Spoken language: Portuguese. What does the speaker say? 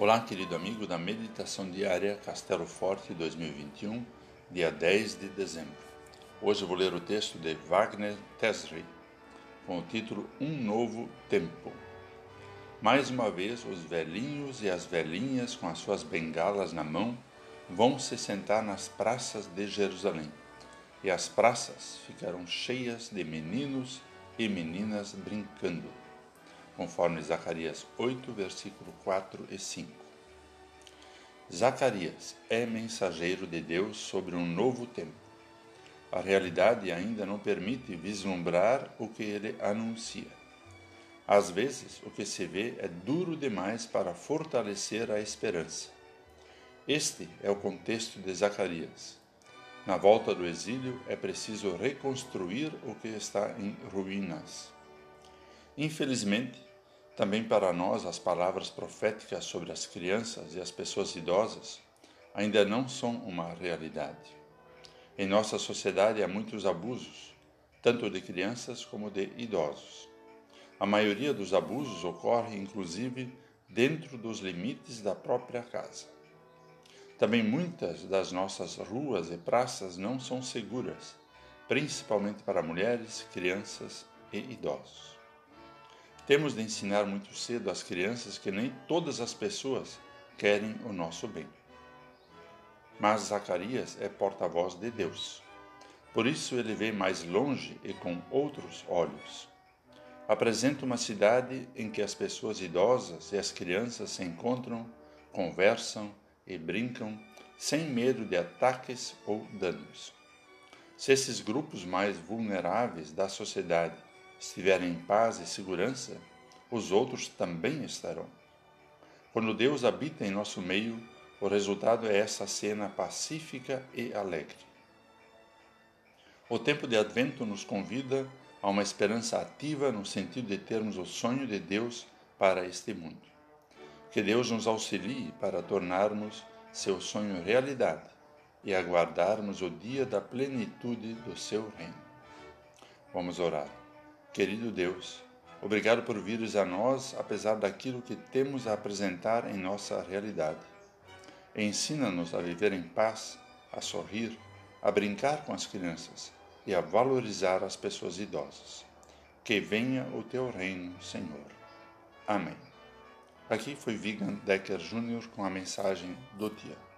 Olá, querido amigo da Meditação Diária Castelo Forte 2021, dia 10 de dezembro. Hoje vou ler o texto de Wagner Tesri, com o título Um Novo Tempo. Mais uma vez, os velhinhos e as velhinhas, com as suas bengalas na mão, vão se sentar nas praças de Jerusalém. E as praças ficarão cheias de meninos e meninas brincando conforme Zacarias 8, versículo 4 e 5. Zacarias é mensageiro de Deus sobre um novo tempo. A realidade ainda não permite vislumbrar o que ele anuncia. Às vezes, o que se vê é duro demais para fortalecer a esperança. Este é o contexto de Zacarias. Na volta do exílio, é preciso reconstruir o que está em ruínas. Infelizmente, também para nós, as palavras proféticas sobre as crianças e as pessoas idosas ainda não são uma realidade. Em nossa sociedade há muitos abusos, tanto de crianças como de idosos. A maioria dos abusos ocorre, inclusive, dentro dos limites da própria casa. Também muitas das nossas ruas e praças não são seguras, principalmente para mulheres, crianças e idosos. Temos de ensinar muito cedo às crianças que nem todas as pessoas querem o nosso bem. Mas Zacarias é porta-voz de Deus. Por isso ele vê mais longe e com outros olhos. Apresenta uma cidade em que as pessoas idosas e as crianças se encontram, conversam e brincam sem medo de ataques ou danos. Se esses grupos mais vulneráveis da sociedade estiverem em paz e segurança, os outros também estarão. Quando Deus habita em nosso meio, o resultado é essa cena pacífica e alegre. O tempo de Advento nos convida a uma esperança ativa no sentido de termos o sonho de Deus para este mundo. Que Deus nos auxilie para tornarmos seu sonho realidade e aguardarmos o dia da plenitude do seu reino. Vamos orar. Querido Deus, obrigado por vires a nós apesar daquilo que temos a apresentar em nossa realidade. Ensina-nos a viver em paz, a sorrir, a brincar com as crianças e a valorizar as pessoas idosas. Que venha o teu reino, Senhor. Amém. Aqui foi Vigan Decker Jr. com a mensagem do dia.